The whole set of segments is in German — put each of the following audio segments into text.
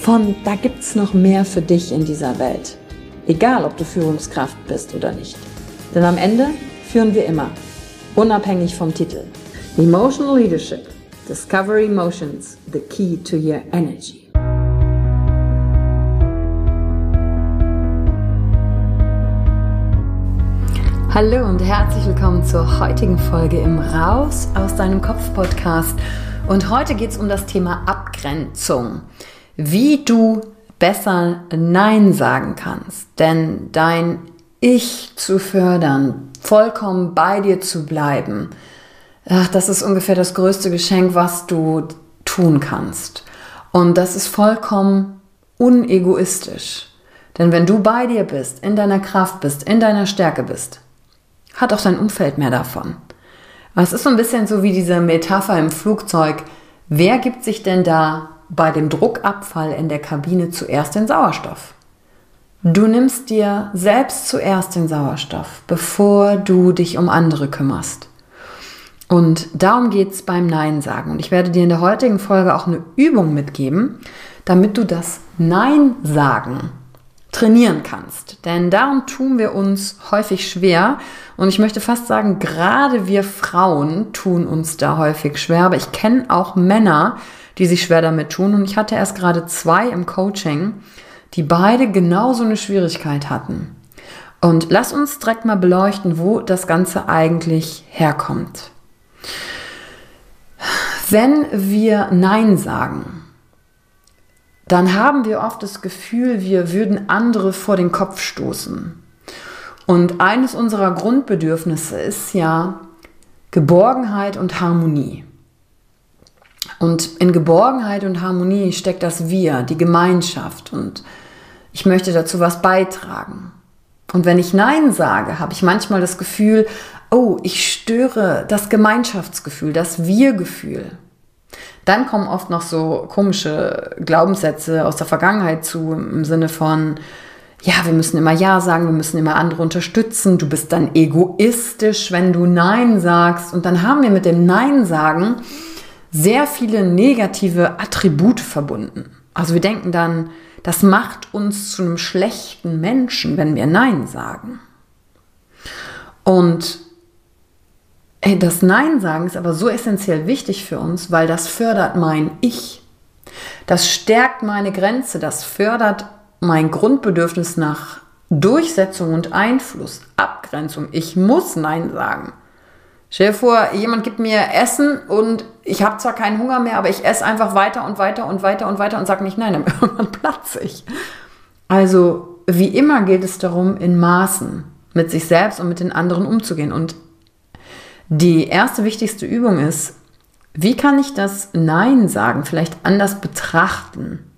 von da gibt's noch mehr für dich in dieser Welt. Egal, ob du Führungskraft bist oder nicht. Denn am Ende führen wir immer, unabhängig vom Titel. Emotional Leadership. Discover Emotions, the key to your energy. Hallo und herzlich willkommen zur heutigen Folge im Raus aus deinem Kopf Podcast. Und heute geht es um das Thema Abgrenzung wie du besser Nein sagen kannst. Denn dein Ich zu fördern, vollkommen bei dir zu bleiben, ach, das ist ungefähr das größte Geschenk, was du tun kannst. Und das ist vollkommen unegoistisch. Denn wenn du bei dir bist, in deiner Kraft bist, in deiner Stärke bist, hat auch dein Umfeld mehr davon. es ist so ein bisschen so wie diese Metapher im Flugzeug. Wer gibt sich denn da bei dem Druckabfall in der Kabine zuerst den Sauerstoff. Du nimmst dir selbst zuerst den Sauerstoff, bevor du dich um andere kümmerst. Und darum geht es beim Nein sagen. Und ich werde dir in der heutigen Folge auch eine Übung mitgeben, damit du das Nein sagen trainieren kannst. Denn darum tun wir uns häufig schwer. Und ich möchte fast sagen, gerade wir Frauen tun uns da häufig schwer. Aber ich kenne auch Männer, die sich schwer damit tun. Und ich hatte erst gerade zwei im Coaching, die beide genauso eine Schwierigkeit hatten. Und lass uns direkt mal beleuchten, wo das Ganze eigentlich herkommt. Wenn wir Nein sagen, dann haben wir oft das Gefühl, wir würden andere vor den Kopf stoßen. Und eines unserer Grundbedürfnisse ist ja Geborgenheit und Harmonie. Und in Geborgenheit und Harmonie steckt das Wir, die Gemeinschaft. Und ich möchte dazu was beitragen. Und wenn ich Nein sage, habe ich manchmal das Gefühl, oh, ich störe das Gemeinschaftsgefühl, das Wir-Gefühl. Dann kommen oft noch so komische Glaubenssätze aus der Vergangenheit zu, im Sinne von, ja, wir müssen immer Ja sagen, wir müssen immer andere unterstützen, du bist dann egoistisch, wenn du Nein sagst. Und dann haben wir mit dem Nein sagen sehr viele negative Attribute verbunden. Also wir denken dann, das macht uns zu einem schlechten Menschen, wenn wir Nein sagen. Und das Nein sagen ist aber so essentiell wichtig für uns, weil das fördert mein Ich. Das stärkt meine Grenze, das fördert mein Grundbedürfnis nach Durchsetzung und Einfluss, Abgrenzung. Ich muss Nein sagen. Stell dir vor, jemand gibt mir Essen und ich habe zwar keinen Hunger mehr, aber ich esse einfach weiter und weiter und weiter und weiter und sage nicht nein, dann platze ich. Also wie immer gilt es darum, in Maßen mit sich selbst und mit den anderen umzugehen. Und die erste wichtigste Übung ist, wie kann ich das Nein sagen vielleicht anders betrachten?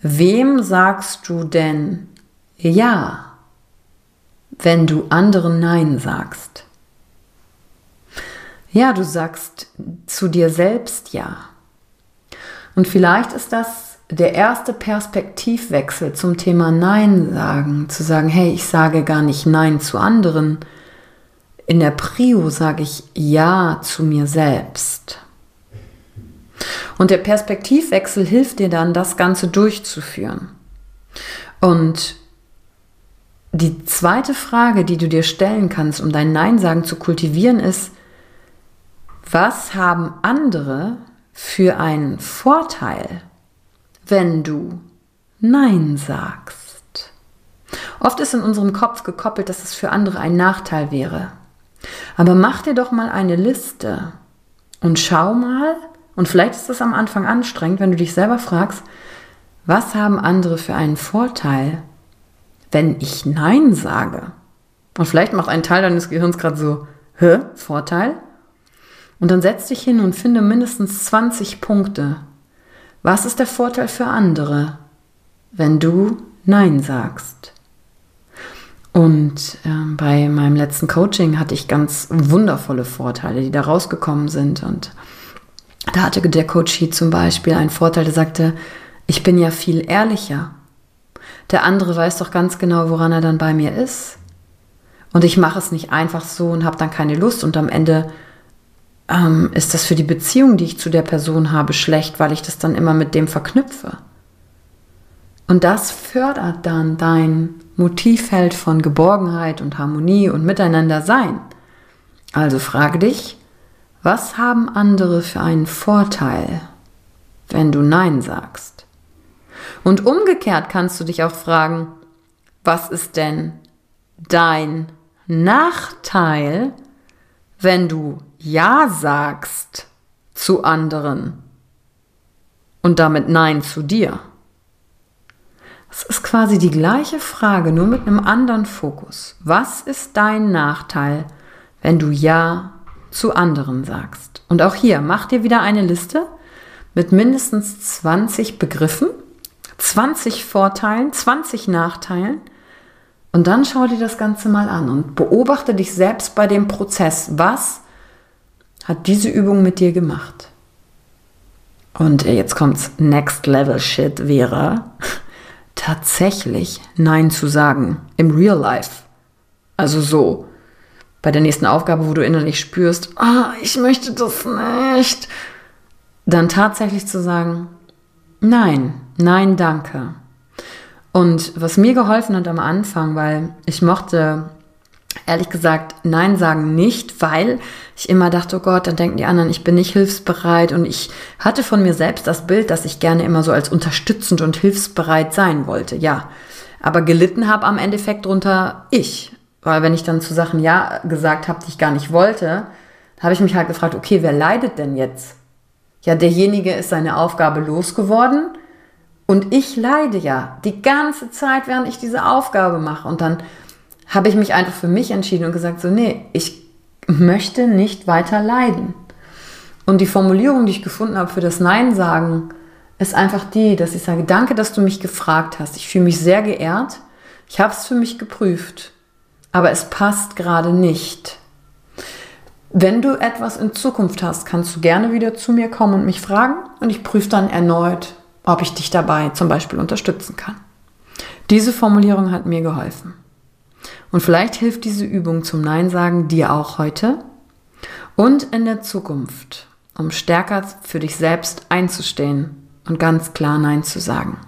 Wem sagst du denn Ja, wenn du anderen Nein sagst? Ja, du sagst zu dir selbst ja. Und vielleicht ist das der erste Perspektivwechsel zum Thema Nein sagen, zu sagen, hey, ich sage gar nicht Nein zu anderen. In der Prio sage ich Ja zu mir selbst. Und der Perspektivwechsel hilft dir dann, das Ganze durchzuführen. Und die zweite Frage, die du dir stellen kannst, um dein Nein sagen zu kultivieren, ist, was haben andere für einen Vorteil, wenn du Nein sagst? Oft ist in unserem Kopf gekoppelt, dass es für andere ein Nachteil wäre. Aber mach dir doch mal eine Liste und schau mal, und vielleicht ist es am Anfang anstrengend, wenn du dich selber fragst, was haben andere für einen Vorteil, wenn ich Nein sage? Und vielleicht macht ein Teil deines Gehirns gerade so, hä, Vorteil? Und dann setz dich hin und finde mindestens 20 Punkte. Was ist der Vorteil für andere, wenn du Nein sagst? Und äh, bei meinem letzten Coaching hatte ich ganz wundervolle Vorteile, die da rausgekommen sind. Und da hatte der Coach hier zum Beispiel einen Vorteil, der sagte, ich bin ja viel ehrlicher. Der andere weiß doch ganz genau, woran er dann bei mir ist. Und ich mache es nicht einfach so und habe dann keine Lust und am Ende ähm, ist das für die Beziehung, die ich zu der Person habe, schlecht, weil ich das dann immer mit dem verknüpfe. Und das fördert dann dein Motivfeld von Geborgenheit und Harmonie und Miteinander sein. Also frage dich, was haben andere für einen Vorteil, wenn du Nein sagst? Und umgekehrt kannst du dich auch fragen, was ist denn dein Nachteil, wenn du Ja sagst zu anderen und damit Nein zu dir? Es ist quasi die gleiche Frage, nur mit einem anderen Fokus. Was ist dein Nachteil, wenn du Ja zu anderen sagst. Und auch hier, mach dir wieder eine Liste mit mindestens 20 Begriffen, 20 Vorteilen, 20 Nachteilen. Und dann schau dir das Ganze mal an und beobachte dich selbst bei dem Prozess. Was hat diese Übung mit dir gemacht? Und jetzt kommt's, Next Level Shit wäre tatsächlich Nein zu sagen im Real Life. Also so, bei der nächsten Aufgabe, wo du innerlich spürst, ah, ich möchte das nicht, dann tatsächlich zu sagen, nein, nein, danke. Und was mir geholfen hat am Anfang, weil ich mochte ehrlich gesagt Nein sagen nicht, weil ich immer dachte, oh Gott, dann denken die anderen, ich bin nicht hilfsbereit und ich hatte von mir selbst das Bild, dass ich gerne immer so als unterstützend und hilfsbereit sein wollte, ja. Aber gelitten habe am Endeffekt drunter ich. Weil wenn ich dann zu Sachen Ja gesagt habe, die ich gar nicht wollte, habe ich mich halt gefragt, okay, wer leidet denn jetzt? Ja, derjenige ist seine Aufgabe losgeworden und ich leide ja die ganze Zeit, während ich diese Aufgabe mache. Und dann habe ich mich einfach für mich entschieden und gesagt, so, nee, ich möchte nicht weiter leiden. Und die Formulierung, die ich gefunden habe für das Nein sagen, ist einfach die, dass ich sage, danke, dass du mich gefragt hast. Ich fühle mich sehr geehrt. Ich habe es für mich geprüft aber es passt gerade nicht. Wenn du etwas in Zukunft hast, kannst du gerne wieder zu mir kommen und mich fragen und ich prüfe dann erneut, ob ich dich dabei zum Beispiel unterstützen kann. Diese Formulierung hat mir geholfen. Und vielleicht hilft diese Übung zum Nein sagen dir auch heute und in der Zukunft, um stärker für dich selbst einzustehen und ganz klar Nein zu sagen.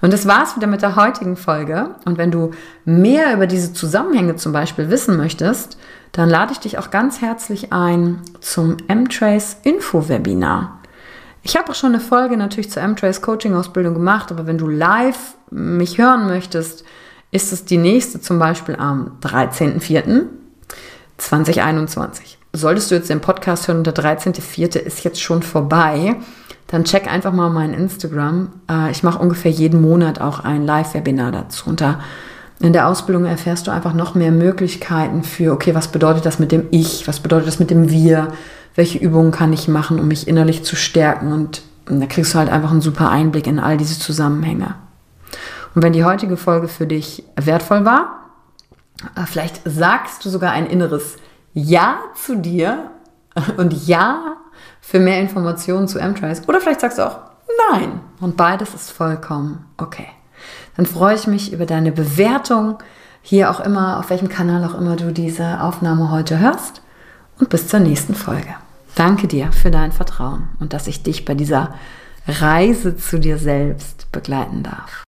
Und das war's wieder mit der heutigen Folge. Und wenn du mehr über diese Zusammenhänge zum Beispiel wissen möchtest, dann lade ich dich auch ganz herzlich ein zum M-Trace Info-Webinar. Ich habe auch schon eine Folge natürlich zur M-Trace Coaching-Ausbildung gemacht, aber wenn du live mich hören möchtest, ist es die nächste zum Beispiel am 13.04.2021. Solltest du jetzt den Podcast hören und der 13.04. ist jetzt schon vorbei, dann check einfach mal mein Instagram. Äh, ich mache ungefähr jeden Monat auch ein Live-Webinar dazu. Und da in der Ausbildung erfährst du einfach noch mehr Möglichkeiten für, okay, was bedeutet das mit dem Ich, was bedeutet das mit dem Wir, welche Übungen kann ich machen, um mich innerlich zu stärken. Und da kriegst du halt einfach einen super Einblick in all diese Zusammenhänge. Und wenn die heutige Folge für dich wertvoll war, äh, vielleicht sagst du sogar ein inneres Ja zu dir und Ja für mehr Informationen zu M-Trice. Oder vielleicht sagst du auch nein. Und beides ist vollkommen okay. Dann freue ich mich über deine Bewertung, hier auch immer, auf welchem Kanal auch immer du diese Aufnahme heute hörst. Und bis zur nächsten Folge. Danke dir für dein Vertrauen und dass ich dich bei dieser Reise zu dir selbst begleiten darf.